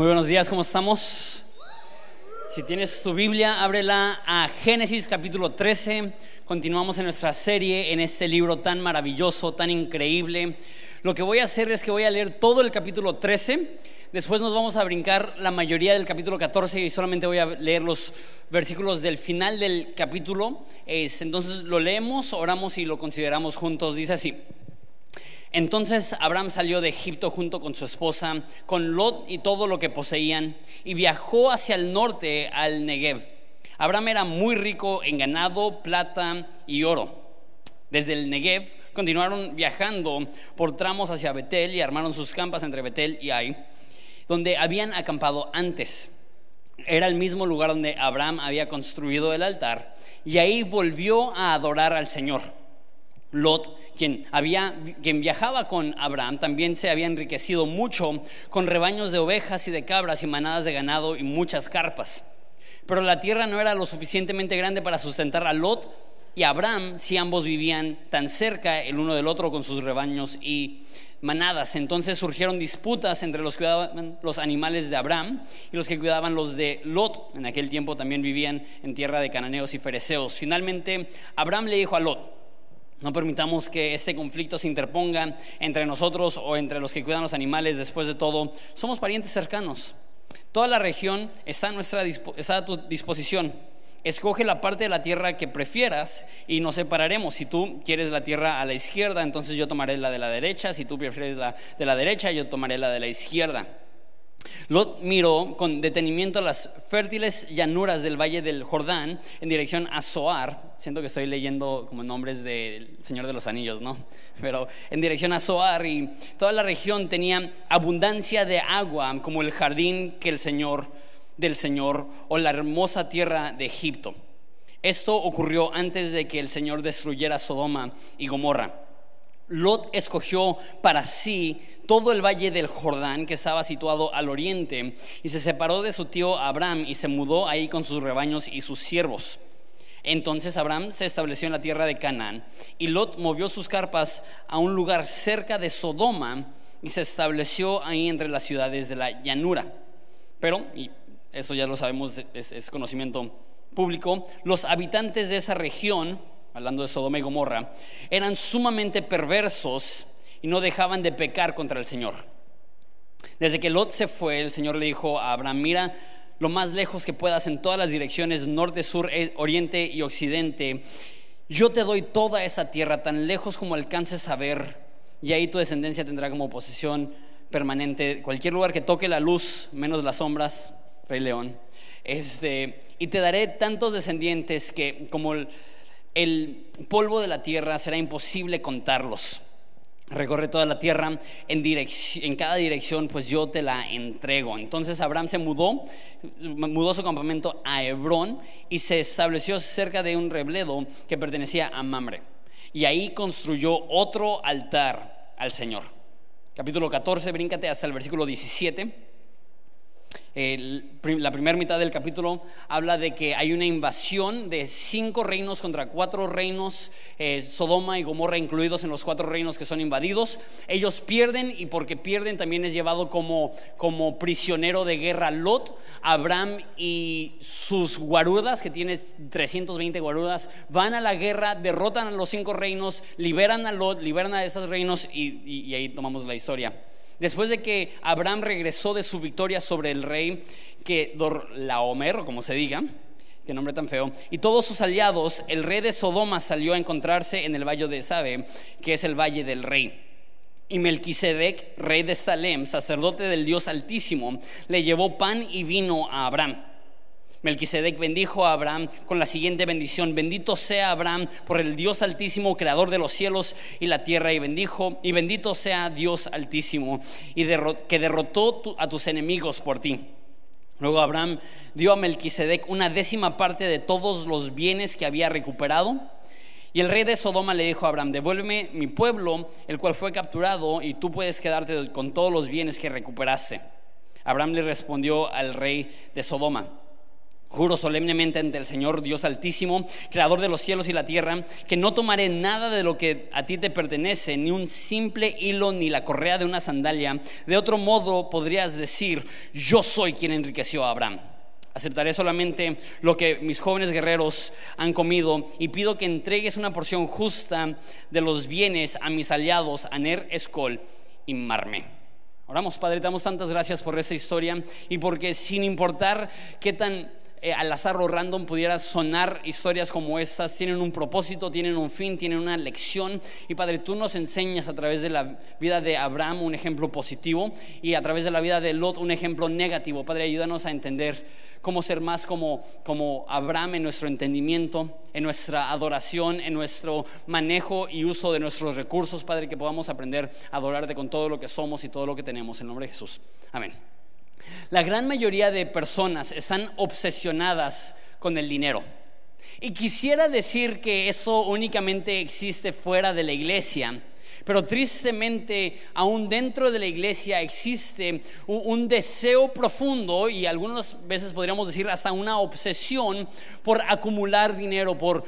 Muy buenos días, ¿cómo estamos? Si tienes tu Biblia, ábrela a Génesis capítulo 13. Continuamos en nuestra serie en este libro tan maravilloso, tan increíble. Lo que voy a hacer es que voy a leer todo el capítulo 13. Después nos vamos a brincar la mayoría del capítulo 14 y solamente voy a leer los versículos del final del capítulo. Entonces lo leemos, oramos y lo consideramos juntos. Dice así. Entonces Abraham salió de Egipto junto con su esposa, con Lot y todo lo que poseían, y viajó hacia el norte al Negev. Abraham era muy rico en ganado, plata y oro. Desde el Negev continuaron viajando por tramos hacia Betel y armaron sus campas entre Betel y Ai, donde habían acampado antes. Era el mismo lugar donde Abraham había construido el altar, y ahí volvió a adorar al Señor. Lot, quien, había, quien viajaba con Abraham, también se había enriquecido mucho con rebaños de ovejas y de cabras y manadas de ganado y muchas carpas. Pero la tierra no era lo suficientemente grande para sustentar a Lot y Abraham si ambos vivían tan cerca el uno del otro con sus rebaños y manadas. Entonces surgieron disputas entre los que cuidaban los animales de Abraham y los que cuidaban los de Lot. En aquel tiempo también vivían en tierra de cananeos y fereceos. Finalmente Abraham le dijo a Lot, no permitamos que este conflicto se interponga entre nosotros o entre los que cuidan los animales. Después de todo, somos parientes cercanos. Toda la región está a, nuestra, tu disposición. Escoge la parte de la tierra que prefieras y nos separaremos. Si tú quieres la tierra a la izquierda, entonces yo tomaré la de la derecha. Si tú prefieres la de la derecha, yo tomaré la de la izquierda. Lot miró con detenimiento las fértiles llanuras del valle del Jordán en dirección a Zoar. Siento que estoy leyendo como nombres del Señor de los Anillos, ¿no? Pero en dirección a Zoar y toda la región tenía abundancia de agua como el jardín que el Señor del Señor o la hermosa tierra de Egipto. Esto ocurrió antes de que el Señor destruyera Sodoma y Gomorra. Lot escogió para sí todo el valle del Jordán que estaba situado al oriente y se separó de su tío Abraham y se mudó ahí con sus rebaños y sus siervos. Entonces Abraham se estableció en la tierra de Canaán y Lot movió sus carpas a un lugar cerca de Sodoma y se estableció ahí entre las ciudades de la llanura. Pero, y esto ya lo sabemos, es, es conocimiento público, los habitantes de esa región hablando de Sodoma y Gomorra, eran sumamente perversos y no dejaban de pecar contra el Señor. Desde que Lot se fue, el Señor le dijo a Abraham, mira lo más lejos que puedas en todas las direcciones, norte, sur, e, oriente y occidente. Yo te doy toda esa tierra tan lejos como alcances a ver, y ahí tu descendencia tendrá como posesión permanente cualquier lugar que toque la luz, menos las sombras, Rey León. Este, y te daré tantos descendientes que como el, el polvo de la tierra será imposible contarlos. Recorre toda la tierra en, cada dirección, pues yo te la entrego. Entonces Abraham se mudó, mudó su campamento a Hebrón y se estableció cerca de un rebledo que pertenecía a Mamre. Y ahí construyó otro altar al Señor. Capítulo 14, bríncate hasta el versículo 17 la primera mitad del capítulo habla de que hay una invasión de cinco reinos contra cuatro reinos, eh, Sodoma y Gomorra incluidos en los cuatro reinos que son invadidos. Ellos pierden y porque pierden también es llevado como, como prisionero de guerra Lot. Abraham y sus guarudas, que tiene 320 guarudas, van a la guerra, derrotan a los cinco reinos, liberan a Lot, liberan a esos reinos y ahí tomamos la historia. Después de que Abraham regresó de su victoria sobre el rey, que Laomer, o como se diga, qué nombre tan feo, y todos sus aliados, el rey de Sodoma salió a encontrarse en el valle de Sabe, que es el valle del rey. Y Melquisedec, rey de Salem, sacerdote del Dios Altísimo, le llevó pan y vino a Abraham. Melquisedec bendijo a Abraham con la siguiente bendición: Bendito sea Abraham por el Dios Altísimo, creador de los cielos y la tierra, y bendijo, y bendito sea Dios Altísimo, y que derrotó a tus enemigos por ti. Luego Abraham dio a Melquisedec una décima parte de todos los bienes que había recuperado. Y el rey de Sodoma le dijo a Abraham, devuélveme mi pueblo, el cual fue capturado, y tú puedes quedarte con todos los bienes que recuperaste. Abraham le respondió al rey de Sodoma, Juro solemnemente ante el Señor Dios Altísimo, Creador de los cielos y la tierra, que no tomaré nada de lo que a ti te pertenece, ni un simple hilo, ni la correa de una sandalia. De otro modo podrías decir, yo soy quien enriqueció a Abraham. Aceptaré solamente lo que mis jóvenes guerreros han comido y pido que entregues una porción justa de los bienes a mis aliados, Aner, Escol y Marme. Oramos, Padre, te damos tantas gracias por esa historia y porque sin importar qué tan eh, al azar o random pudiera sonar historias como estas, tienen un propósito, tienen un fin, tienen una lección. Y Padre, tú nos enseñas a través de la vida de Abraham un ejemplo positivo y a través de la vida de Lot un ejemplo negativo. Padre, ayúdanos a entender cómo ser más como, como Abraham en nuestro entendimiento, en nuestra adoración, en nuestro manejo y uso de nuestros recursos, Padre, que podamos aprender a adorarte con todo lo que somos y todo lo que tenemos. En nombre de Jesús. Amén. La gran mayoría de personas están obsesionadas con el dinero. Y quisiera decir que eso únicamente existe fuera de la iglesia, pero tristemente aún dentro de la iglesia existe un, deseo profundo y algunas veces podríamos decir hasta una obsesión por acumular dinero, por,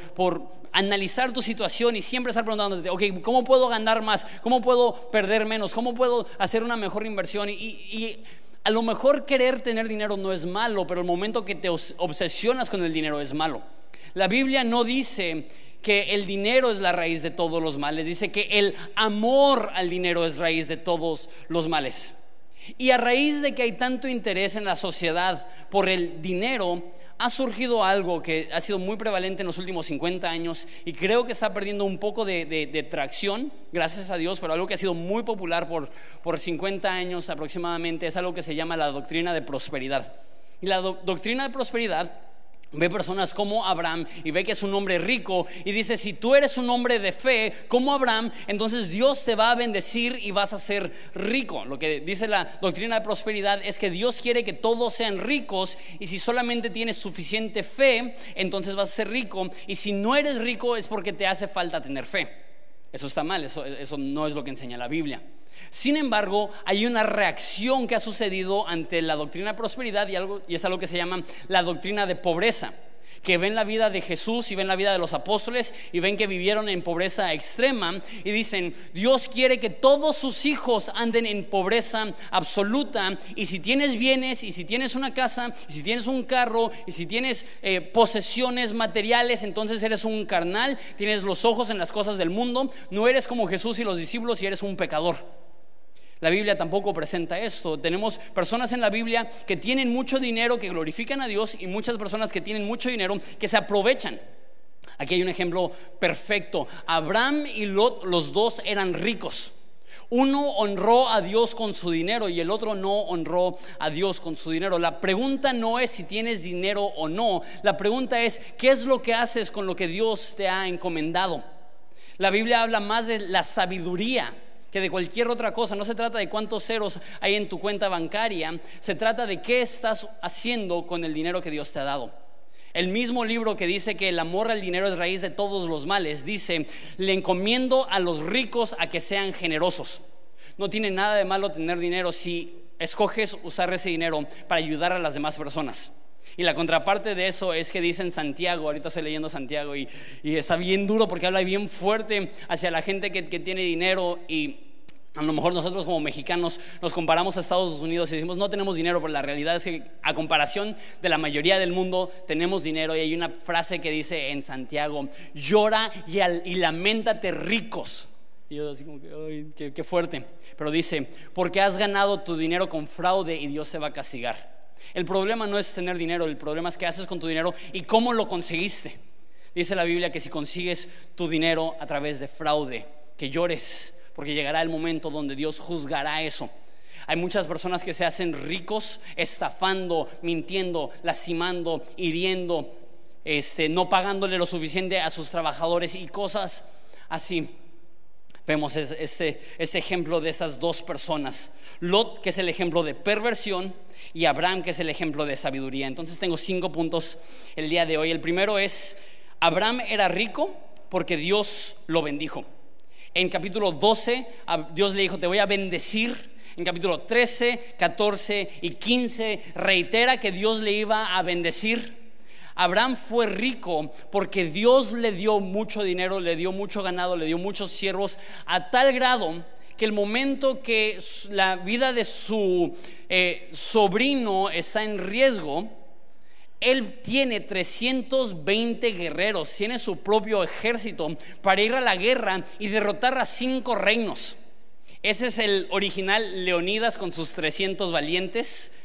analizar tu situación y siempre estar preguntándote, ok, ¿cómo puedo ganar más? ¿Cómo puedo perder menos? ¿Cómo puedo hacer una mejor inversión? y a lo mejor querer tener dinero no es malo, pero el momento que te obsesionas con el dinero es malo. La Biblia no dice que el dinero es la raíz de todos los males, dice que el amor al dinero es raíz de todos los males. Y a raíz de que hay tanto interés en la sociedad por el dinero, ha surgido algo que ha sido muy prevalente en los últimos 50 años y creo que está perdiendo un poco de, tracción, gracias a Dios, pero algo que ha sido muy popular por, por 50 años aproximadamente es algo que se llama la doctrina de prosperidad. Y la doctrina de prosperidad Ve personas como Abraham y ve que es un hombre rico y dice, si tú eres un hombre de fe como Abraham, entonces Dios te va a bendecir y vas a ser rico. Lo que dice la doctrina de prosperidad es que Dios quiere que todos sean ricos y si solamente tienes suficiente fe, entonces vas a ser rico y si no eres rico es porque te hace falta tener fe. Eso está mal, eso, eso no es lo que enseña la Biblia. Sin embargo, hay una reacción que ha sucedido ante la doctrina de prosperidad y, algo, y es algo que se llama la doctrina de pobreza que ven la vida de Jesús y ven la vida de los apóstoles y ven que vivieron en pobreza extrema y dicen, Dios quiere que todos sus hijos anden en pobreza absoluta y si tienes bienes y si tienes una casa y si tienes un carro y si tienes eh, posesiones materiales, entonces eres un carnal, tienes los ojos en las cosas del mundo, no eres como Jesús y los discípulos y eres un pecador. La Biblia tampoco presenta esto. Tenemos personas en la Biblia que tienen mucho dinero, que glorifican a Dios, y muchas personas que tienen mucho dinero, que se aprovechan. Aquí hay un ejemplo perfecto. Abraham y Lot, los dos eran ricos. Uno honró a Dios con su dinero y el otro no honró a Dios con su dinero. La pregunta no es si tienes dinero o no. La pregunta es, ¿qué es lo que haces con lo que Dios te ha encomendado? La Biblia habla más de la sabiduría que de cualquier otra cosa. No se trata de cuántos ceros hay en tu cuenta bancaria, se trata de qué estás haciendo con el dinero que Dios te ha dado. El mismo libro que dice que el amor al dinero es raíz de todos los males, dice, le encomiendo a los ricos a que sean generosos. No tiene nada de malo tener dinero si escoges usar ese dinero para ayudar a las demás personas. Y la contraparte de eso es que dicen Santiago, ahorita estoy leyendo Santiago y, está bien duro porque habla bien fuerte hacia la gente que, tiene dinero y a lo mejor nosotros como mexicanos nos comparamos a Estados Unidos y decimos no tenemos dinero, pero la realidad es que a comparación de la mayoría del mundo tenemos dinero y hay una frase que dice en Santiago, llora y, y lamentate ricos. Y yo así como que, ay, qué fuerte. Pero dice, porque has ganado tu dinero con fraude y Dios te va a castigar. El problema no es tener dinero, el problema es qué haces con tu dinero y cómo lo conseguiste. Dice la Biblia que si consigues tu dinero a través de fraude, que llores, porque llegará el momento donde Dios juzgará eso. Hay muchas personas que se hacen ricos estafando, mintiendo, lastimando, hiriendo, este, no pagándole lo suficiente a sus trabajadores y cosas así. Vemos este, ejemplo de esas dos personas. Lot, que es el ejemplo de perversión, y Abraham, que es el ejemplo de sabiduría. Entonces tengo cinco puntos el día de hoy. El primero es, Abraham era rico porque Dios lo bendijo. En capítulo 12, Dios le dijo, te voy a bendecir. En capítulo 13, 14 y 15 reitera que Dios le iba a bendecir. Abraham fue rico porque Dios le dio mucho dinero, le dio mucho ganado, le dio muchos siervos, a tal grado que el momento que la vida de su eh, sobrino está en riesgo, él tiene 320 guerreros, tiene su propio ejército para ir a la guerra y derrotar a cinco reinos. Ese es el original Leonidas con sus 300 valientes,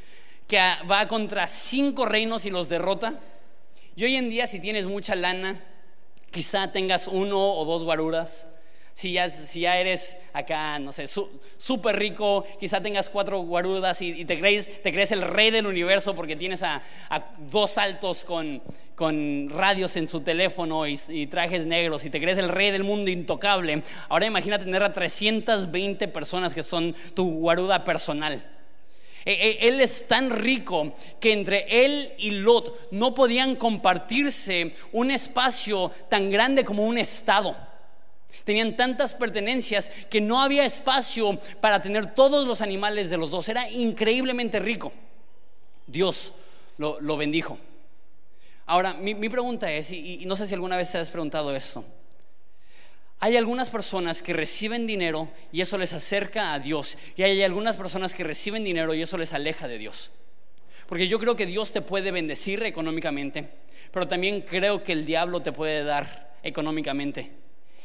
que va contra cinco reinos y los derrota. Y hoy en día, si tienes mucha lana, quizá tengas uno o dos guaruras si ya, eres acá, no sé, súper rico, quizá tengas cuatro guarudas y, te, crees, el rey del universo porque tienes a, dos altos con, con, radios en su teléfono y, y, trajes negros y te crees el rey del mundo intocable. Ahora imagina tener a 320 personas que son tu guaruda personal. E, e, él es tan rico que entre él y Lot no podían compartirse un espacio tan grande como un estado. Tenían tantas pertenencias que no había espacio para tener todos los animales de los dos. Era increíblemente rico. Dios lo, bendijo. Ahora, mi, pregunta es, y, no sé si alguna vez te has preguntado esto, hay algunas personas que reciben dinero y eso les acerca a Dios. Y hay algunas personas que reciben dinero y eso les aleja de Dios. Porque yo creo que Dios te puede bendecir económicamente, pero también creo que el diablo te puede dar económicamente.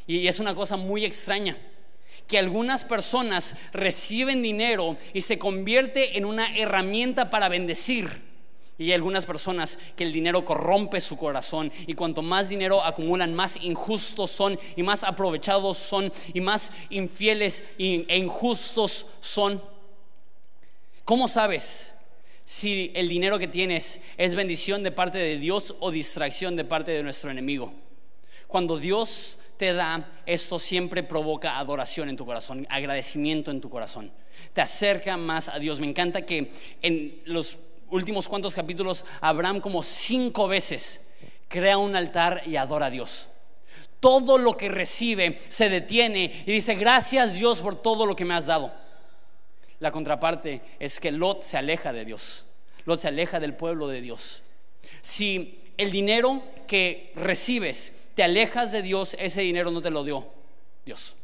Y es una cosa muy extraña que algunas personas reciben dinero y se convierte en una herramienta para bendecir. Y hay algunas personas que el dinero corrompe su corazón y cuanto más dinero acumulan, más injustos son y más aprovechados son y más infieles e injustos son. ¿Cómo sabes si el dinero que tienes es bendición de parte de Dios o distracción de parte de nuestro enemigo? Cuando Dios te da, esto siempre provoca adoración en tu corazón, agradecimiento en tu corazón. Te acerca más a Dios. Me encanta que en los últimos cuantos capítulos, Abraham como cinco veces crea un altar y adora a Dios. Todo lo que recibe se detiene y dice, gracias Dios por todo lo que me has dado. La contraparte es que Lot se aleja de Dios. Lot se aleja del pueblo de Dios. Si el dinero que recibes te alejas de Dios, ese dinero no te lo dio Dios.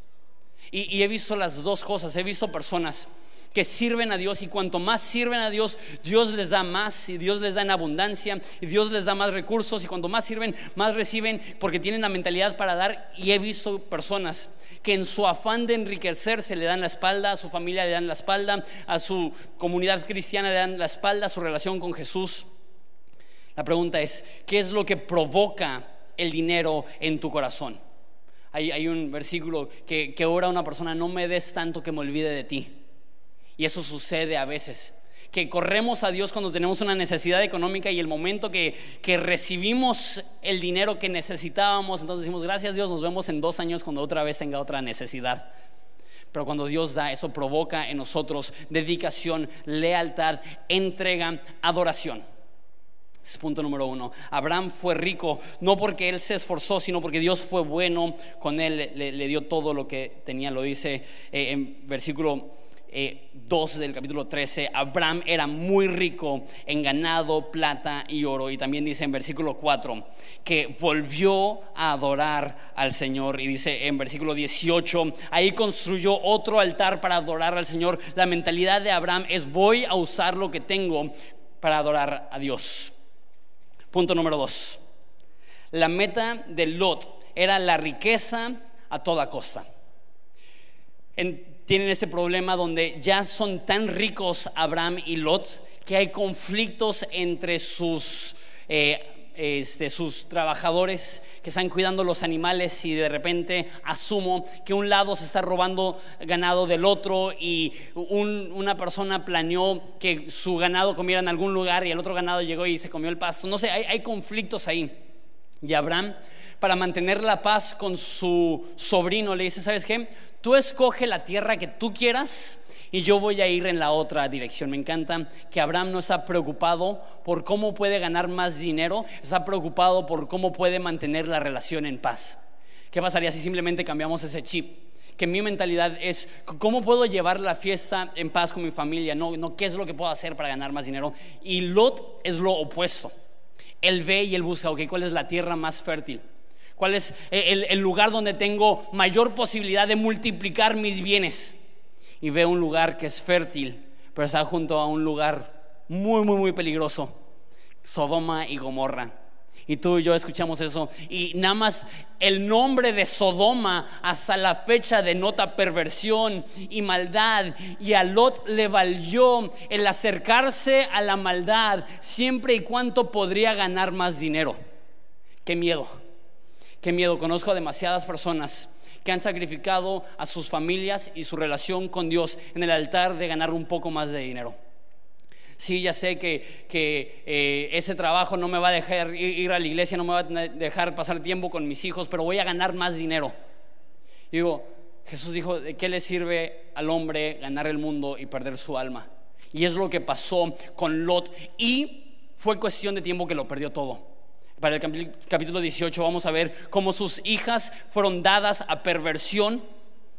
Y, he visto las dos cosas, he visto personas que sirven a Dios y cuanto más sirven a Dios, Dios les da más y Dios les da en abundancia y Dios les da más recursos y cuanto más sirven, más reciben porque tienen la mentalidad para dar y he visto personas que en su afán de enriquecerse le dan la espalda, a su familia le dan la espalda, a su comunidad cristiana le dan la espalda, a su relación con Jesús. La pregunta es, ¿qué es lo que provoca el dinero en tu corazón. Hay, un versículo que, que ora una persona, no me des tanto que me olvide de ti. Y eso sucede a veces que corremos a Dios cuando tenemos una necesidad económica y el momento que, que, recibimos el dinero que necesitábamos, entonces decimos, gracias Dios, nos vemos en dos años cuando otra vez tenga otra necesidad. Pero cuando Dios da, eso provoca en nosotros dedicación, lealtad, entrega, adoración punto número uno. Abraham fue rico no porque él se esforzó, sino porque Dios fue bueno con él, le, dio todo lo que tenía. Lo dice eh, en versículo 2 eh, del capítulo 13. Abraham era muy rico en ganado, plata y oro. Y también dice en versículo 4 que volvió a adorar al Señor. Y dice en versículo 18, ahí construyó otro altar para adorar al Señor. La mentalidad de Abraham es voy a usar lo que tengo para adorar a Dios. Punto número dos. La meta de Lot era la riqueza a toda costa. Tienen ese problema donde ya son tan ricos Abraham y Lot que hay conflictos entre sus eh, este, sus trabajadores que están cuidando los animales y de repente asumo que un lado se está robando ganado del otro y una persona planeó que su ganado comiera en algún lugar y el otro ganado llegó y se comió el pasto. No sé, hay, hay conflictos ahí. Y Abraham, para mantener la paz con su sobrino, le dice, ¿sabes qué? Tú escoge la tierra que tú quieras y yo voy a ir en la otra dirección. Me encanta que Abraham no está preocupado por cómo puede ganar más dinero, está preocupado por cómo puede mantener la relación en paz. ¿Qué pasaría si simplemente cambiamos ese chip? Que mi mentalidad es cómo puedo llevar la fiesta en paz con mi familia, no, no qué es lo que puedo hacer para ganar más dinero. Y Lot es lo opuesto. Él ve y él busca, ok, ¿cuál es la tierra más fértil? ¿Cuál es el, el lugar donde tengo mayor posibilidad de multiplicar mis bienes? Y ve un lugar que es fértil, pero está junto a un lugar muy, muy, muy peligroso, Sodoma y Gomorra. Y tú y yo escuchamos eso. Y nada más el nombre de Sodoma hasta la fecha denota perversión y maldad. Y a Lot le valió el acercarse a la maldad siempre y cuando podría ganar más dinero. Qué miedo. Qué miedo. Conozco a demasiadas personas que han sacrificado a sus familias y su relación con Dios en el altar de ganar un poco más de dinero sí, ya sé que, eh, ese trabajo no me va a dejar ir a la iglesia, no me va a dejar pasar tiempo con mis hijos, pero voy a ganar más dinero. digo, Jesús dijo, ¿de qué le sirve al hombre ganar el mundo y perder su alma? Y es lo que pasó con Lot. Y fue cuestión de tiempo que lo perdió todo. Para el capítulo 18 vamos a ver cómo sus hijas fueron dadas a perversión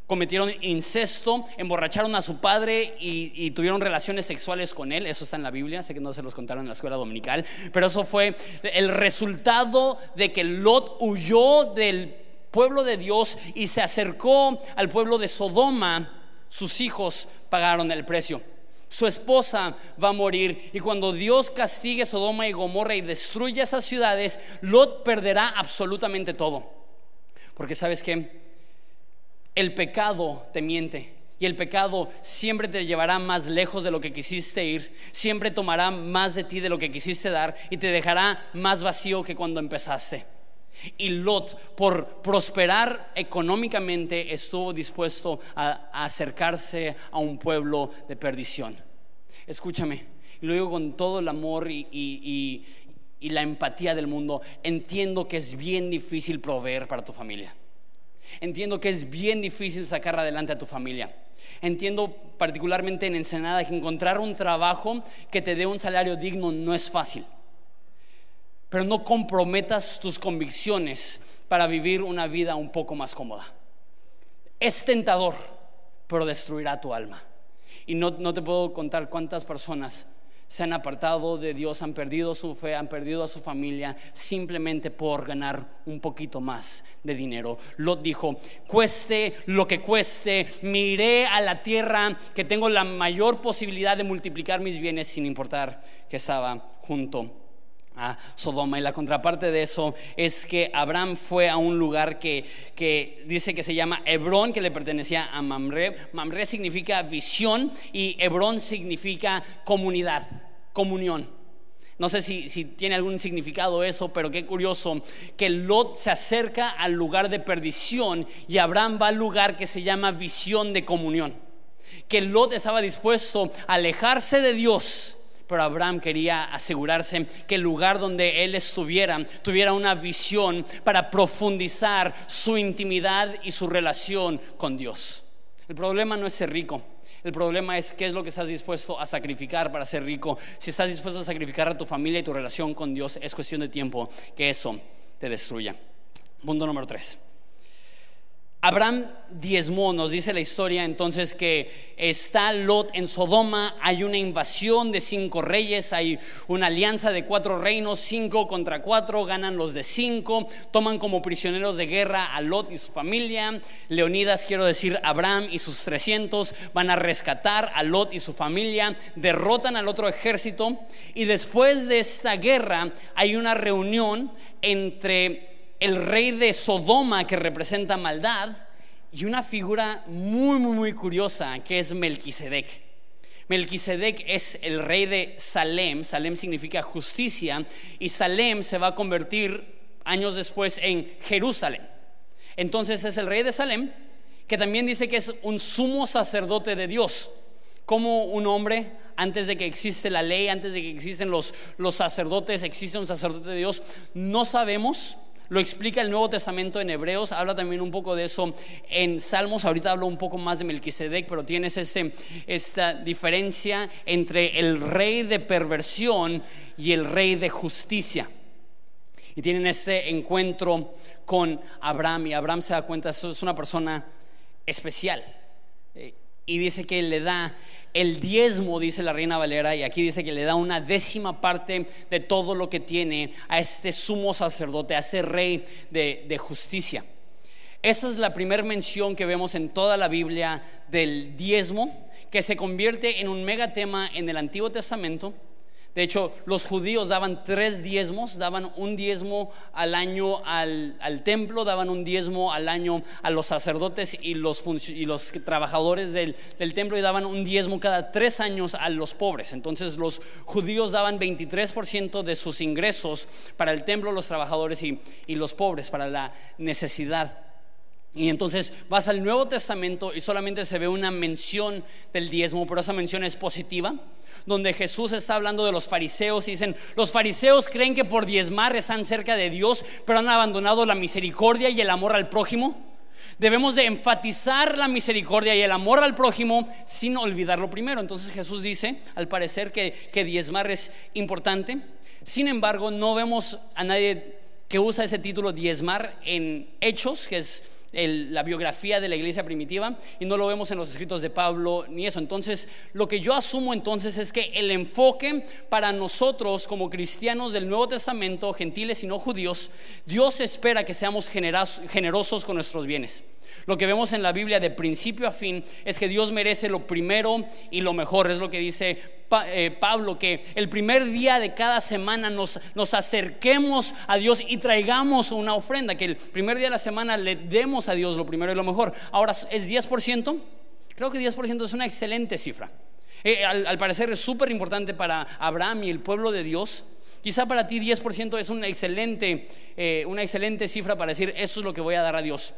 cometieron incesto, emborracharon a su padre y, tuvieron relaciones sexuales con él. Eso está en la Biblia, sé que no se los contaron en la escuela dominical, pero eso fue el resultado de que Lot huyó del pueblo de Dios y se acercó al pueblo de Sodoma. Sus hijos pagaron el precio. Su esposa va a morir y cuando Dios castigue Sodoma y Gomorra y destruya esas ciudades, Lot perderá absolutamente todo. Porque sabes que el pecado te miente. Y el pecado siempre te llevará más lejos de lo que quisiste ir, siempre tomará más de ti de lo que quisiste dar y te dejará más vacío que cuando empezaste. Y Lot, por prosperar económicamente, estuvo dispuesto a, acercarse a un pueblo de perdición. Escúchame, y lo digo con todo el amor y la empatía del mundo, entiendo que es bien difícil proveer para tu familia. Entiendo que es bien difícil sacar adelante a tu familia. Entiendo particularmente en Ensenada que encontrar un trabajo que te dé un salario digno no es fácil. Pero no comprometas tus convicciones para vivir una vida un poco más cómoda. Es tentador, pero destruirá tu alma. Y no, no te puedo contar cuántas personas se han apartado de Dios, han perdido su fe, han perdido a su familia simplemente por ganar un poquito más de dinero. Lot dijo, cueste lo que cueste, miré a la tierra que tengo la mayor posibilidad de multiplicar mis bienes sin importar que estaba junto Sodoma. Y la contraparte de eso es que Abraham fue a un lugar que, que, dice que se llama Hebrón, que le pertenecía a Mamre. Mamre significa visión y Hebrón significa comunidad, comunión. No sé si, si, tiene algún significado eso, pero qué curioso que Lot se acerca al lugar de perdición y Abraham va al lugar que se llama visión de comunión. Que Lot estaba dispuesto a alejarse de Dios pero Abraham quería asegurarse que el lugar donde él estuviera tuviera una visión para profundizar su intimidad y su relación con Dios. El problema no es ser rico. El problema es qué es lo que estás dispuesto a sacrificar para ser rico. Si estás dispuesto a sacrificar a tu familia y tu relación con Dios, es cuestión de tiempo que eso te destruya. Punto número tres. Abraham diezmó, nos dice la historia entonces que está Lot en Sodoma, hay una invasión de cinco reyes, hay una alianza de cuatro reinos, cinco contra cuatro, ganan los de cinco, toman como prisioneros de guerra a Lot y su familia, Leonidas, quiero decir, Abraham y sus 300 van a rescatar a Lot y su familia, derrotan al otro ejército y después de esta guerra hay una reunión entre el rey de Sodoma que representa maldad y una figura muy, muy, muy curiosa que es Melquisedec. Melquisedec es el rey de Salem, Salem significa justicia y Salem se va a convertir años después en Jerusalén. Entonces es el rey de Salem que también dice que es un sumo sacerdote de Dios, como un hombre antes de que existe la ley, antes de que existen los, los sacerdotes, existe un sacerdote de Dios, no sabemos lo explica el Nuevo Testamento en Hebreos, habla también un poco de eso en Salmos. Ahorita hablo un poco más de Melquisedec, pero tienes este, esta diferencia entre el rey de perversión y el rey de justicia. Y tienen este encuentro con Abraham y Abraham se da cuenta, es una persona especial. Eh, y dice que le da el diezmo, dice la reina Valera, y aquí dice que le da una décima parte de todo lo que tiene a este sumo sacerdote, a ese rey de, justicia. Esa es la primera mención que vemos en toda la Biblia del diezmo, que se convierte en un megatema en el Antiguo Testamento de hecho, los judíos daban tres diezmos, daban un diezmo al año al, templo, daban un diezmo al año a los sacerdotes y los, trabajadores del, templo y daban un diezmo cada tres años a los pobres. Entonces los judíos daban 23% de sus ingresos para el templo, los trabajadores y, y los pobres, para la necesidad. Y entonces vas al Nuevo Testamento y solamente se ve una mención del diezmo, pero esa mención es positiva donde Jesús está hablando de los fariseos y dicen, los fariseos creen que por diezmar están cerca de Dios, pero han abandonado la misericordia y el amor al prójimo. Debemos de enfatizar la misericordia y el amor al prójimo sin olvidar lo primero. Entonces Jesús dice, al parecer, que, que diezmar es importante. Sin embargo, no vemos a nadie que usa ese título diezmar en Hechos, que es la biografía de la iglesia primitiva y no lo vemos en los escritos de Pablo ni eso. Entonces, lo que yo asumo entonces es que el enfoque para nosotros como cristianos del Nuevo Testamento, gentiles y no judíos, Dios espera que seamos generosos con nuestros bienes. Lo que vemos en la Biblia de principio a fin es que Dios merece lo primero y lo mejor. Es lo que dice eh, Pablo, que el primer día de cada semana nos, nos acerquemos a Dios y traigamos una ofrenda, que el primer día de la semana le demos a Dios lo primero y lo mejor. Ahora, ¿es 10%? Creo que 10% es una excelente cifra. Eh, al, parecer es súper importante para Abraham y el pueblo de Dios. Quizá para ti 10% es una excelente, eh, una excelente cifra para decir, eso es lo que voy a dar a Dios.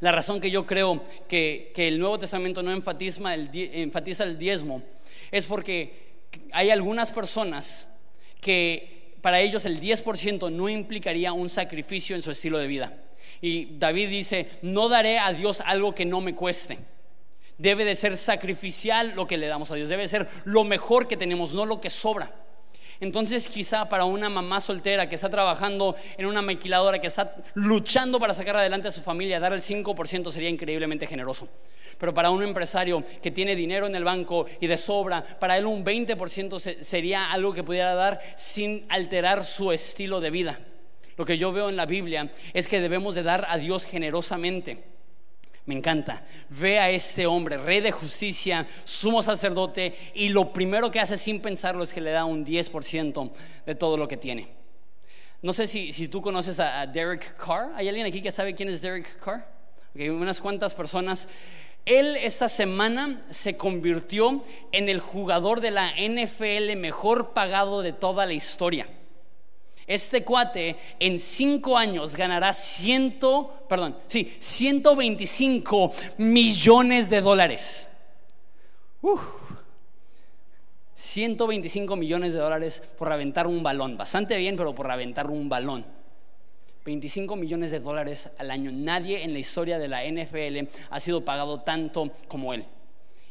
La razón que yo creo que, el Nuevo Testamento no enfatiza el, enfatiza el diezmo es porque hay algunas personas que para ellos el 10% no implicaría un sacrificio en su estilo de vida. Y David dice, no daré a Dios algo que no me cueste. Debe de ser sacrificial lo que le damos a Dios. Debe ser lo mejor que tenemos, no lo que sobra. Entonces quizá para una mamá soltera que está trabajando en una maquiladora, que está luchando para sacar adelante a su familia, dar el 5% sería increíblemente generoso. Pero para un empresario que tiene dinero en el banco y de sobra, para él un 20% sería algo que pudiera dar sin alterar su estilo de vida. Lo que yo veo en la Biblia es que debemos de dar a Dios generosamente. Me encanta. Ve a este hombre, rey de justicia, sumo sacerdote, y lo primero que hace sin pensarlo es que le da un 10% de todo lo que tiene. No sé si, tú conoces a, Derek Carr. ¿Hay alguien aquí que sabe quién es Derek Carr? unas cuantas personas. Él esta semana se convirtió en el jugador de la NFL mejor pagado de toda la historia. Este cuate en cinco años ganará ciento, perdón, sí, 125 millones de dólares. 125 millones de dólares por aventar un balón. Bastante bien, pero por aventar un balón. 25 millones de dólares al año. Nadie en la historia de la NFL ha sido pagado tanto como él.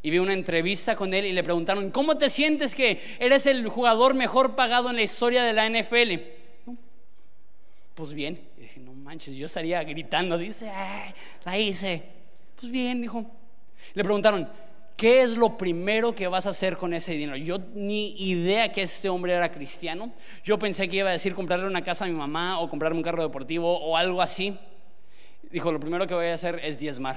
Y vi una entrevista con él y le preguntaron, ¿cómo te sientes que eres el jugador mejor pagado en la historia de la NFL? Pues bien, dije, no manches, yo estaría gritando así, la hice. Pues bien, dijo. Le preguntaron, ¿qué es lo primero que vas a hacer con ese dinero? Yo ni idea que este hombre era cristiano. Yo pensé que iba a decir comprarle una casa a mi mamá o comprarle un carro deportivo o algo así. Dijo, lo primero que voy a hacer es diezmar.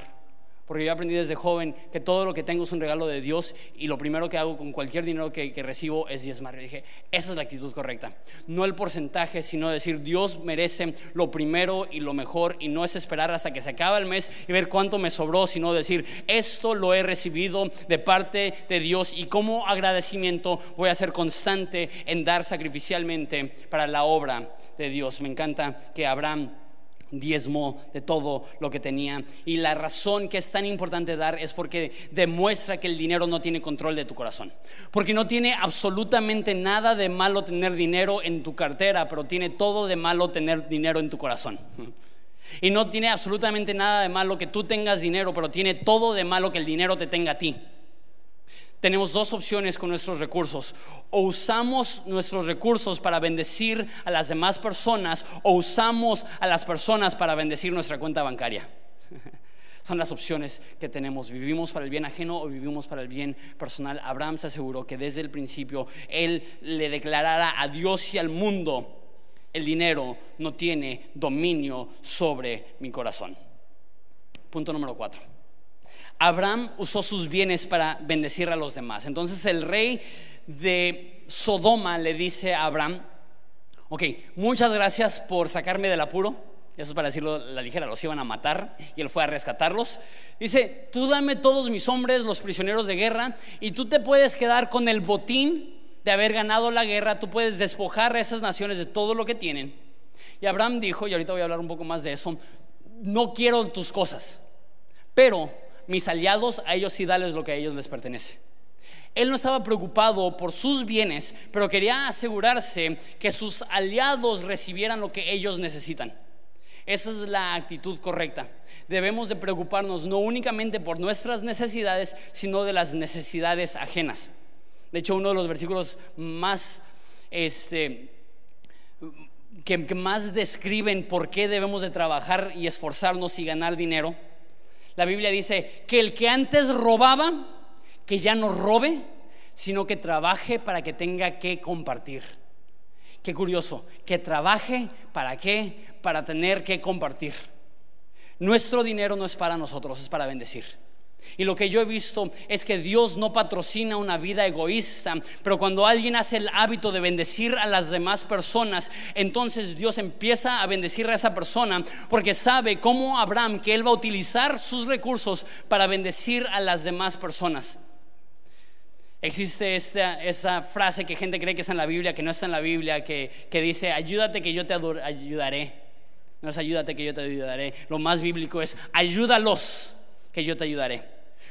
Porque yo aprendí desde joven que todo lo que tengo es un regalo de Dios y lo primero que hago con cualquier dinero que, recibo es diezmar. Y dije, esa es la actitud correcta. No el porcentaje, sino decir, Dios merece lo primero y lo mejor y no es esperar hasta que se acaba el mes y ver cuánto me sobró, sino decir, esto lo he recibido de parte de Dios y como agradecimiento voy a ser constante en dar sacrificialmente para la obra de Dios. Me encanta que Abraham diezmo de todo lo que tenía. Y la razón que es tan importante dar es porque demuestra que el dinero no tiene control de tu corazón. Porque no tiene absolutamente nada de malo tener dinero en tu cartera, pero tiene todo de malo tener dinero en tu corazón. Y no tiene absolutamente nada de malo que tú tengas dinero, pero tiene todo de malo que el dinero te tenga a ti tenemos dos opciones con nuestros recursos. O usamos nuestros recursos para bendecir a las demás personas o usamos a las personas para bendecir nuestra cuenta bancaria. Son las opciones que tenemos. ¿Vivimos para el bien ajeno o vivimos para el bien personal? Abraham se aseguró que desde el principio él le declarara a Dios y al mundo, el dinero no tiene dominio sobre mi corazón. Punto número cuatro. Abraham usó sus bienes para bendecir a los demás. Entonces el rey de Sodoma le dice a Abraham, ok, muchas gracias por sacarme del apuro eso es para decirlo la ligera, los iban a matar y él fue a rescatarlos. Dice, tú dame todos mis hombres, los prisioneros de guerra, y tú te puedes quedar con el botín de haber ganado la guerra, tú puedes despojar a esas naciones de todo lo que tienen. Y Abraham dijo, y ahorita voy a hablar un poco más de eso, no quiero tus cosas, pero mis aliados, a ellos sí dales lo que a ellos les pertenece. Él no estaba preocupado por sus bienes, pero quería asegurarse que sus aliados recibieran lo que ellos necesitan. Esa es la actitud correcta. Debemos de preocuparnos no únicamente por nuestras necesidades, sino de las necesidades ajenas. De hecho, uno de los versículos más este, que, que, más describen por qué debemos de trabajar y esforzarnos y ganar dinero. La Biblia dice que el que antes robaba, que ya no robe, sino que trabaje para que tenga que compartir. Qué curioso, que trabaje para qué? Para tener que compartir. Nuestro dinero no es para nosotros, es para bendecir. Y lo que yo he visto es que Dios no patrocina una vida egoísta, pero cuando alguien hace el hábito de bendecir a las demás personas, entonces Dios empieza a bendecir a esa persona porque sabe cómo Abraham que él va a utilizar sus recursos para bendecir a las demás personas. Existe esta, esa frase que gente cree que está en la Biblia, que no está en la Biblia, que, dice, ayúdate que yo te ayudaré. No es ayúdate que yo te ayudaré. Lo más bíblico es, ayúdalos que yo te ayudaré.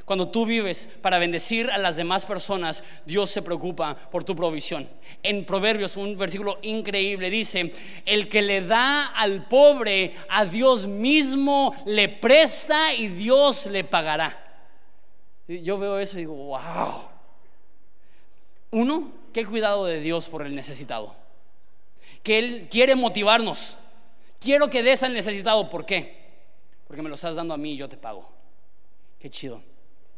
Cuando tú vives para bendecir a las demás personas, Dios se preocupa por tu provisión. En Proverbios, un versículo increíble, dice, el que le da al pobre, a Dios mismo le presta y Dios le pagará. Yo veo eso y digo, wow. Uno, qué cuidado de Dios por el necesitado. Que Él quiere motivarnos. Quiero que des al necesitado. ¿Por qué? Porque me lo estás dando a mí y yo te pago. Qué chido.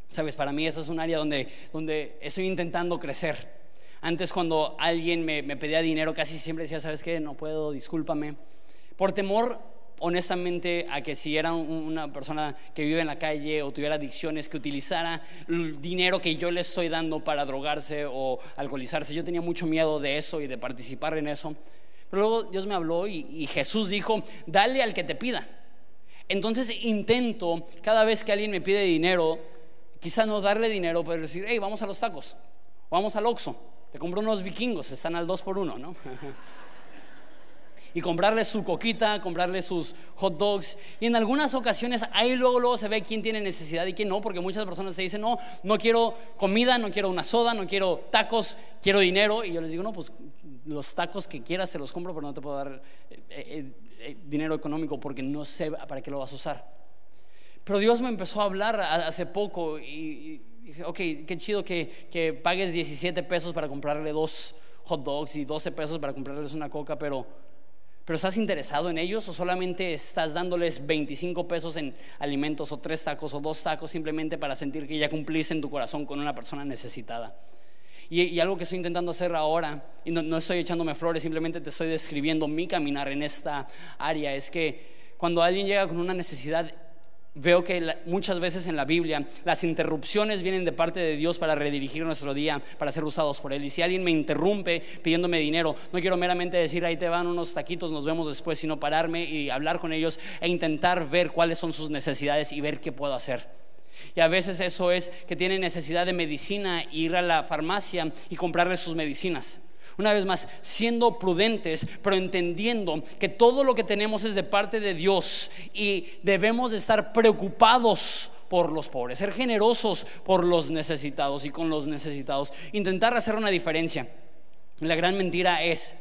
Sabes, para mí eso es un área donde, donde estoy intentando crecer. Antes cuando alguien me, me pedía dinero, casi siempre decía, ¿sabes qué? No puedo, discúlpame. Por temor honestamente a que si era una persona que vive en la calle o tuviera adicciones, que utilizara el dinero que yo le estoy dando para drogarse o alcoholizarse. Yo tenía mucho miedo de eso y de participar en eso. Pero luego Dios me habló y, Jesús dijo, dale al que te pida. Entonces intento, cada vez que alguien me pide dinero, quizá no darle dinero, pero decir, hey, vamos a los tacos, vamos al Oxxo, te compro unos vikingos, están al 2 por 1 ¿no? y comprarle su coquita, comprarle sus hot dogs. Y en algunas ocasiones ahí luego, luego se ve quién tiene necesidad y quién no, porque muchas personas se dicen, no, no quiero comida, no quiero una soda, no quiero tacos, quiero dinero. Y yo les digo, no, pues los tacos que quieras te los compro, pero no te puedo dar eh, eh, dinero económico porque no sé para qué lo vas a usar. Pero Dios me empezó a hablar hace poco y, dije, ok, qué chido que, que pagues 17 pesos para comprarle dos hot dogs y 12 pesos para comprarles una coca, pero pero ¿estás interesado en ellos o solamente estás dándoles 25 pesos en alimentos o tres tacos o dos tacos simplemente para sentir que ya cumpliste en tu corazón con una persona necesitada? Y, algo que estoy intentando hacer ahora, y no, no estoy echándome flores, simplemente te estoy describiendo mi caminar en esta área, es que cuando alguien llega con una necesidad Veo que muchas veces en la Biblia las interrupciones vienen de parte de Dios para redirigir nuestro día, para ser usados por Él. Y si alguien me interrumpe pidiéndome dinero, no quiero meramente decir ahí te van unos taquitos, nos vemos después, sino pararme y hablar con ellos e intentar ver cuáles son sus necesidades y ver qué puedo hacer. Y a veces eso es que tiene necesidad de medicina, ir a la farmacia y comprarle sus medicinas. Una vez más, siendo prudentes, pero entendiendo que todo lo que tenemos es de parte de Dios y debemos de estar preocupados por los pobres, ser generosos por los necesitados y con los necesitados, intentar hacer una diferencia. La gran mentira es,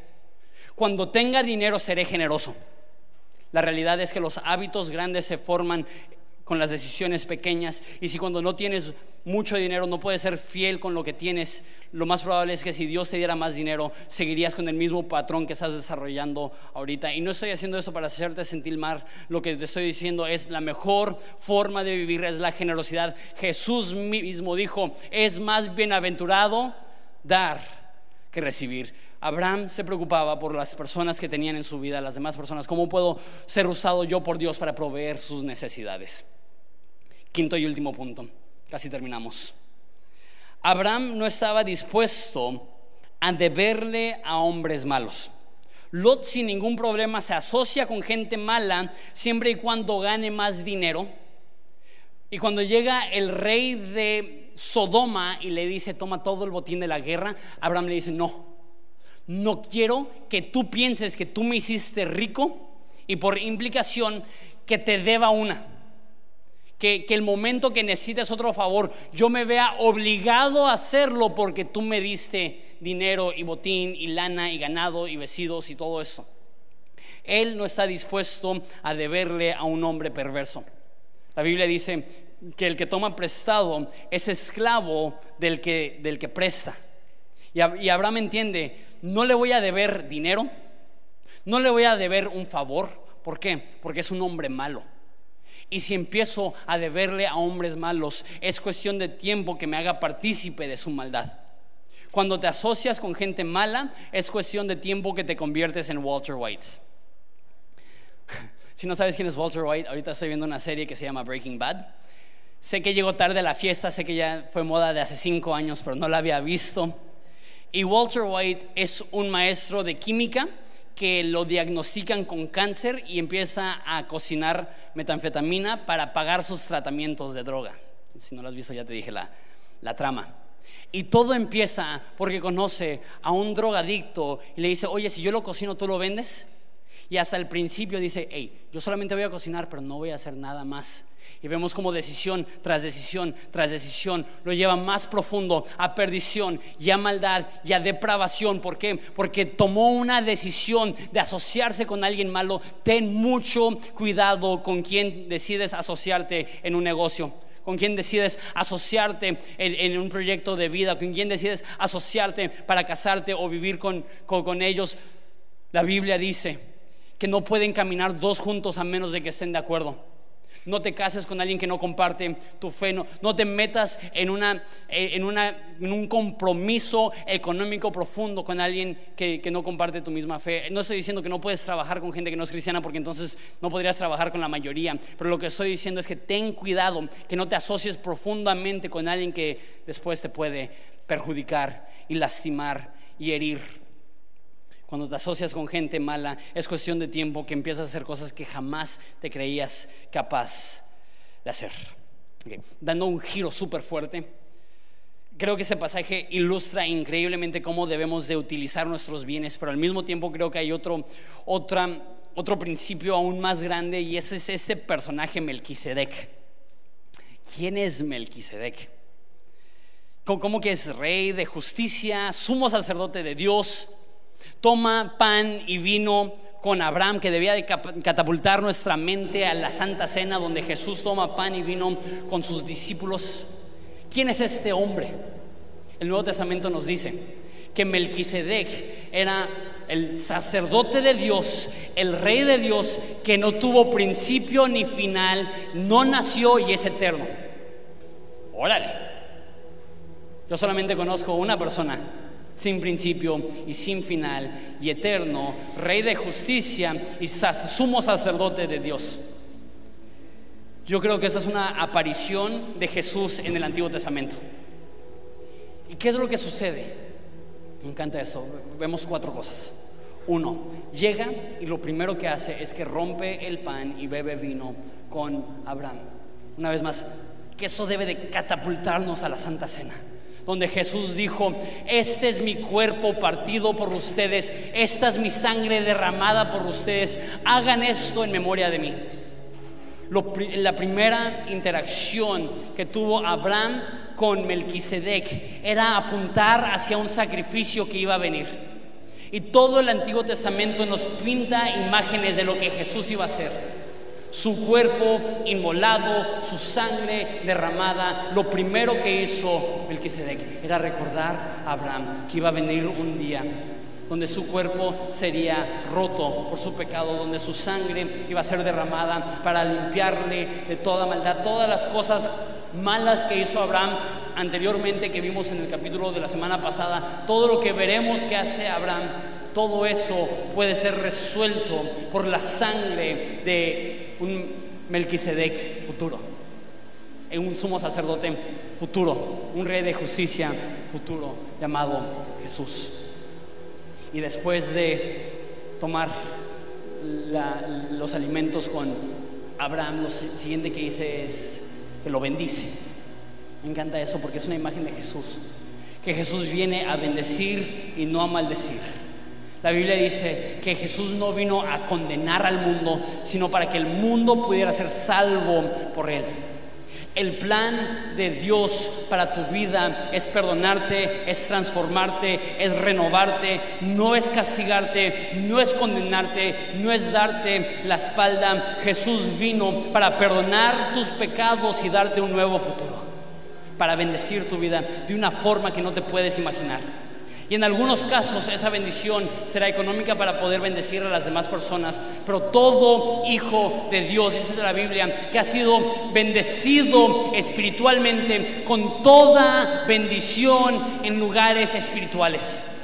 cuando tenga dinero seré generoso. La realidad es que los hábitos grandes se forman con las decisiones pequeñas. Y si cuando no tienes mucho dinero no puedes ser fiel con lo que tienes, lo más probable es que si Dios te diera más dinero, seguirías con el mismo patrón que estás desarrollando ahorita. Y no estoy haciendo esto para hacerte sentir mal, lo que te estoy diciendo es la mejor forma de vivir es la generosidad. Jesús mismo dijo, es más bienaventurado dar que recibir. Abraham se preocupaba por las personas que tenían en su vida, las demás personas. ¿Cómo puedo ser usado yo por Dios para proveer sus necesidades? Quinto y último punto, casi terminamos. Abraham no estaba dispuesto a deberle a hombres malos. Lot sin ningún problema se asocia con gente mala siempre y cuando gane más dinero. Y cuando llega el rey de Sodoma y le dice, toma todo el botín de la guerra, Abraham le dice, no, no quiero que tú pienses que tú me hiciste rico y por implicación que te deba una. Que, el momento que necesites otro favor, yo me vea obligado a hacerlo porque tú me diste dinero y botín y lana y ganado y vestidos y todo eso. Él no está dispuesto a deberle a un hombre perverso. La Biblia dice que el que toma prestado es esclavo del que, del que presta. Y, y Abraham entiende, no le voy a deber dinero, no le voy a deber un favor. ¿Por qué? Porque es un hombre malo. Y si empiezo a deberle a hombres malos, es cuestión de tiempo que me haga partícipe de su maldad. Cuando te asocias con gente mala, es cuestión de tiempo que te conviertes en Walter White. Si no sabes quién es Walter White, ahorita estoy viendo una serie que se llama Breaking Bad. Sé que llegó tarde a la fiesta, sé que ya fue moda de hace cinco años, pero no la había visto. Y Walter White es un maestro de química que lo diagnostican con cáncer y empieza a cocinar metanfetamina para pagar sus tratamientos de droga. Si no lo has visto, ya te dije la, la trama. Y todo empieza porque conoce a un drogadicto y le dice, oye, si yo lo cocino, ¿tú lo vendes? Y hasta el principio dice, hey, yo solamente voy a cocinar, pero no voy a hacer nada más. Y vemos como decisión tras decisión tras decisión lo lleva más profundo a perdición y a maldad y a depravación. ¿Por qué? Porque tomó una decisión de asociarse con alguien malo. Ten mucho cuidado con quien decides asociarte en un negocio con quien decides asociarte en, un proyecto de vida, con quien decides asociarte para casarte o vivir con, con ellos. La Biblia dice que no pueden caminar dos juntos a menos de que estén de acuerdo. No te cases con alguien que no comparte tu fe. No, te metas eh, en, una, en, un compromiso económico profundo con alguien que, que no comparte tu misma fe. No estoy diciendo que no puedes trabajar con gente que no es cristiana porque entonces no podrías trabajar con la mayoría. Pero lo que estoy diciendo es que ten cuidado, que no te asocies profundamente con alguien que después te puede perjudicar y lastimar y herir. Cuando te asocias con gente mala, es cuestión de tiempo que empiezas a hacer cosas que jamás te creías capaz de hacer. Dando un giro súper fuerte, creo que este pasaje ilustra increíblemente cómo debemos de utilizar nuestros bienes, pero al mismo tiempo creo que hay otro, otra, otro principio aún más grande y ese es este personaje Melquisedec. ¿Quién es Melquisedec? ¿Cómo que es rey de justicia, sumo sacerdote de Dios? Toma pan y vino con Abraham, que debía de catapultar nuestra mente a la Santa Cena, donde Jesús toma pan y vino con sus discípulos. ¿Quién es este hombre? El Nuevo Testamento nos dice que Melquisedec era el sacerdote de Dios, el rey de Dios, que no tuvo principio ni final, no nació y es eterno. Órale. Yo solamente conozco una persona sin principio y sin final, y eterno, Rey de justicia y sumo sacerdote de Dios. Yo creo que esa es una aparición de Jesús en el Antiguo Testamento. ¿Y qué es lo que sucede? Me encanta eso. Vemos cuatro cosas. Uno, llega y lo primero que hace es que rompe el pan y bebe vino con Abraham. Una vez más, que eso debe de catapultarnos a la Santa Cena donde Jesús dijo, este es mi cuerpo partido por ustedes, esta es mi sangre derramada por ustedes, hagan esto en memoria de mí. la primera interacción que tuvo Abraham con Melquisedec era apuntar hacia un sacrificio que iba a venir. Y todo el Antiguo Testamento nos pinta imágenes de lo que Jesús iba a hacer. Su cuerpo inmolado, su sangre derramada. Lo primero que hizo Melquisedec era recordar a Abraham que iba a venir un día donde su cuerpo sería roto por su pecado, donde su sangre iba a ser derramada para limpiarle de toda maldad, todas las cosas malas que hizo Abraham anteriormente que vimos en el capítulo de la semana pasada, todo lo que veremos que hace Abraham, todo eso puede ser resuelto por la sangre de un Melquisedec futuro, en un sumo sacerdote futuro, un rey de justicia futuro llamado Jesús. Y después de tomar los alimentos con Abraham, lo siguiente que dice es que lo bendice. Me encanta eso porque es una imagen de Jesús. Que Jesús viene a bendecir y no a maldecir. La Biblia dice que Jesús no vino a condenar al mundo, sino para que el mundo pudiera ser salvo por él. El plan de Dios para tu vida es perdonarte, es transformarte, es renovarte, no es castigarte, no es condenarte, no es darte la espalda. Jesús vino para perdonar tus pecados y darte un nuevo futuro, para bendecir tu vida de una forma que no te puedes imaginar. Y en algunos casos esa bendición será económica para poder bendecir a las demás personas. Pero todo hijo de Dios, dice la Biblia, que ha sido bendecido espiritualmente con toda bendición en lugares espirituales.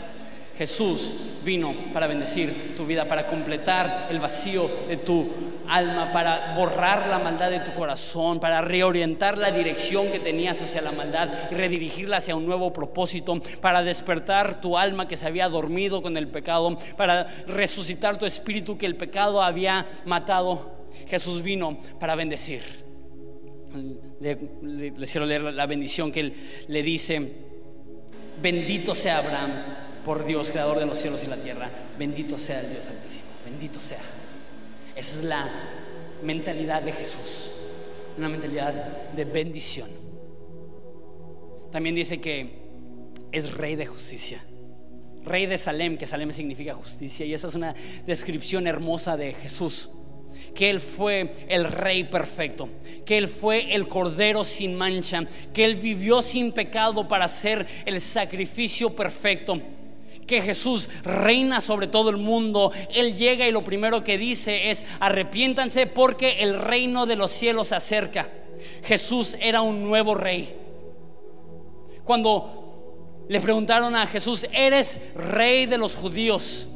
Jesús vino para bendecir tu vida, para completar el vacío de tu alma, para borrar la maldad de tu corazón, para reorientar la dirección que tenías hacia la maldad y redirigirla hacia un nuevo propósito, para despertar tu alma que se había dormido con el pecado, para resucitar tu espíritu que el pecado había matado. Jesús vino para bendecir. Le, quiero leer la bendición que él le dice, bendito sea Abraham por Dios, creador de los cielos y la tierra. Bendito sea el Dios Altísimo, bendito sea. Esa es la mentalidad de Jesús, una mentalidad de bendición. También dice que es rey de justicia, rey de Salem, que Salem significa justicia, y esa es una descripción hermosa de Jesús que Él fue el rey perfecto, que Él fue el cordero sin mancha, que Él vivió sin pecado para ser el sacrificio perfecto que Jesús reina sobre todo el mundo, Él llega y lo primero que dice es, arrepiéntanse porque el reino de los cielos se acerca. Jesús era un nuevo rey. Cuando le preguntaron a Jesús, ¿eres rey de los judíos?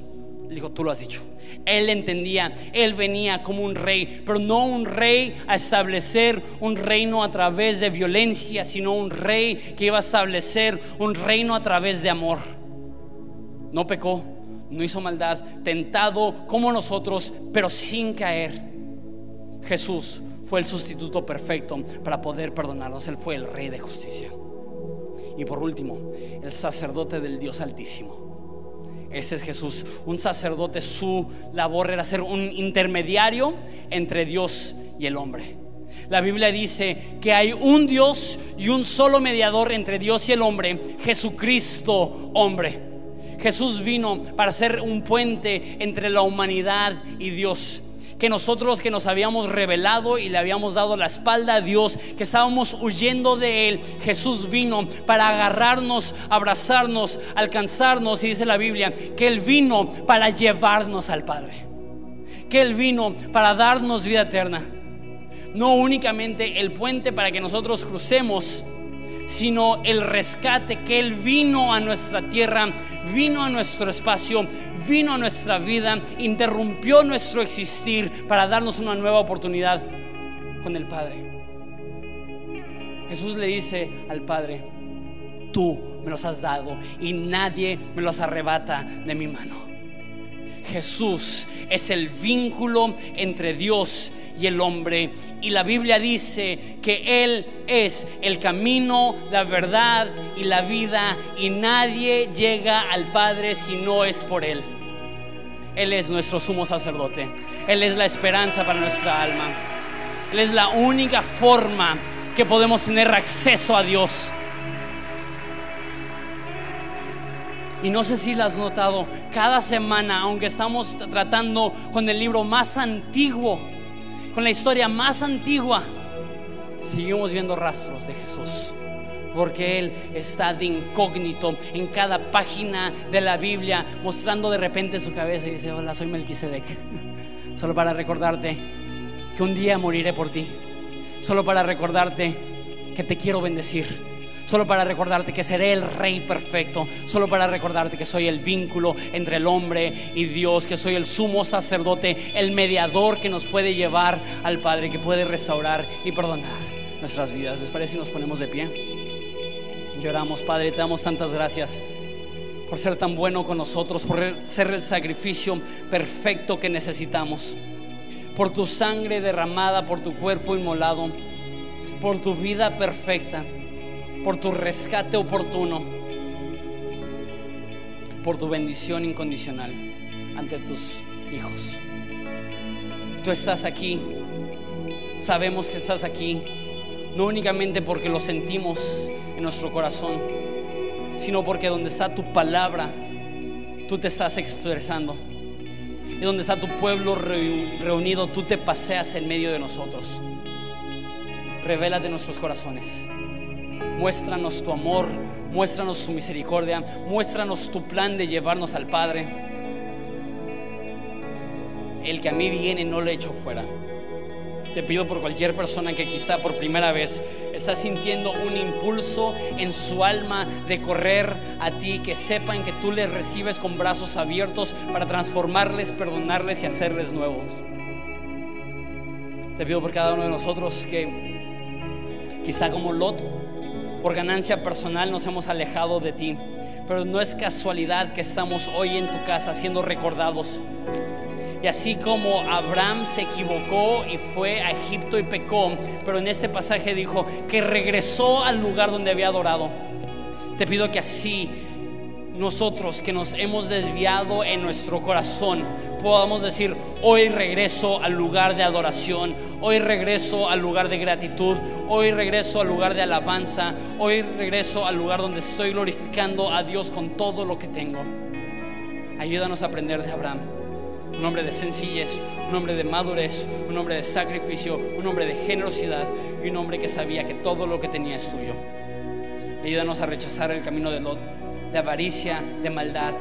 Le dijo, tú lo has dicho. Él entendía, él venía como un rey, pero no un rey a establecer un reino a través de violencia, sino un rey que iba a establecer un reino a través de amor no pecó, no hizo maldad, tentado como nosotros, pero sin caer. Jesús fue el sustituto perfecto para poder perdonarnos. Él fue el rey de justicia. Y por último, el sacerdote del Dios Altísimo. Ese es Jesús, un sacerdote. Su labor era ser un intermediario entre Dios y el hombre. La Biblia dice que hay un Dios y un solo mediador entre Dios y el hombre, Jesucristo hombre. Jesús vino para ser un puente entre la humanidad y Dios. Que nosotros que nos habíamos revelado y le habíamos dado la espalda a Dios, que estábamos huyendo de Él, Jesús vino para agarrarnos, abrazarnos, alcanzarnos, y dice la Biblia, que Él vino para llevarnos al Padre, que Él vino para darnos vida eterna, no únicamente el puente para que nosotros crucemos, sino el rescate que Él vino a nuestra tierra, vino a nuestro espacio, vino a nuestra vida, interrumpió nuestro existir para darnos una nueva oportunidad con el Padre. Jesús le dice al Padre, tú me los has dado y nadie me los arrebata de mi mano. Jesús es el vínculo entre Dios y el hombre. Y la Biblia dice que Él es el camino, la verdad y la vida. Y nadie llega al Padre si no es por Él. Él es nuestro sumo sacerdote. Él es la esperanza para nuestra alma. Él es la única forma que podemos tener acceso a Dios. Y no sé si lo has notado, cada semana, aunque estamos tratando con el libro más antiguo con la historia más antigua, seguimos viendo rastros de Jesús. Porque Él está de incógnito en cada página de la Biblia, mostrando de repente su cabeza y dice, hola, soy Melquisedec. Solo para recordarte que un día moriré por ti. Solo para recordarte que te quiero bendecir solo para recordarte que seré el rey perfecto, solo para recordarte que soy el vínculo entre el hombre y Dios, que soy el sumo sacerdote, el mediador que nos puede llevar al Padre, que puede restaurar y perdonar nuestras vidas. ¿Les parece si nos ponemos de pie? Lloramos, Padre, te damos tantas gracias por ser tan bueno con nosotros, por ser el sacrificio perfecto que necesitamos, por tu sangre derramada, por tu cuerpo inmolado, por tu vida perfecta por tu rescate oportuno, por tu bendición incondicional ante tus hijos. Tú estás aquí, sabemos que estás aquí, no únicamente porque lo sentimos en nuestro corazón, sino porque donde está tu palabra, tú te estás expresando. Y donde está tu pueblo reunido, tú te paseas en medio de nosotros. Revela de nuestros corazones. Muéstranos tu amor, muéstranos tu misericordia, muéstranos tu plan de llevarnos al Padre. El que a mí viene no lo echo fuera. Te pido por cualquier persona que quizá por primera vez está sintiendo un impulso en su alma de correr a ti, que sepan que tú les recibes con brazos abiertos para transformarles, perdonarles y hacerles nuevos. Te pido por cada uno de nosotros que quizá como Lot por ganancia personal nos hemos alejado de ti. Pero no es casualidad que estamos hoy en tu casa siendo recordados. Y así como Abraham se equivocó y fue a Egipto y pecó, pero en este pasaje dijo que regresó al lugar donde había adorado. Te pido que así nosotros que nos hemos desviado en nuestro corazón podamos decir, hoy regreso al lugar de adoración, hoy regreso al lugar de gratitud, hoy regreso al lugar de alabanza, hoy regreso al lugar donde estoy glorificando a Dios con todo lo que tengo. Ayúdanos a aprender de Abraham. Un hombre de sencillez, un hombre de madurez, un hombre de sacrificio, un hombre de generosidad y un hombre que sabía que todo lo que tenía es tuyo. Ayúdanos a rechazar el camino de Lot de avaricia, de maldad,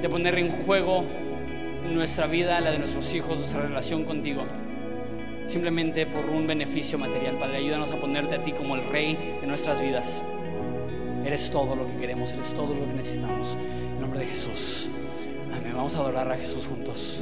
de poner en juego nuestra vida, la de nuestros hijos, nuestra relación contigo, simplemente por un beneficio material. Padre, ayúdanos a ponerte a ti como el rey de nuestras vidas. Eres todo lo que queremos, eres todo lo que necesitamos. En nombre de Jesús. Amén. Vamos a adorar a Jesús juntos.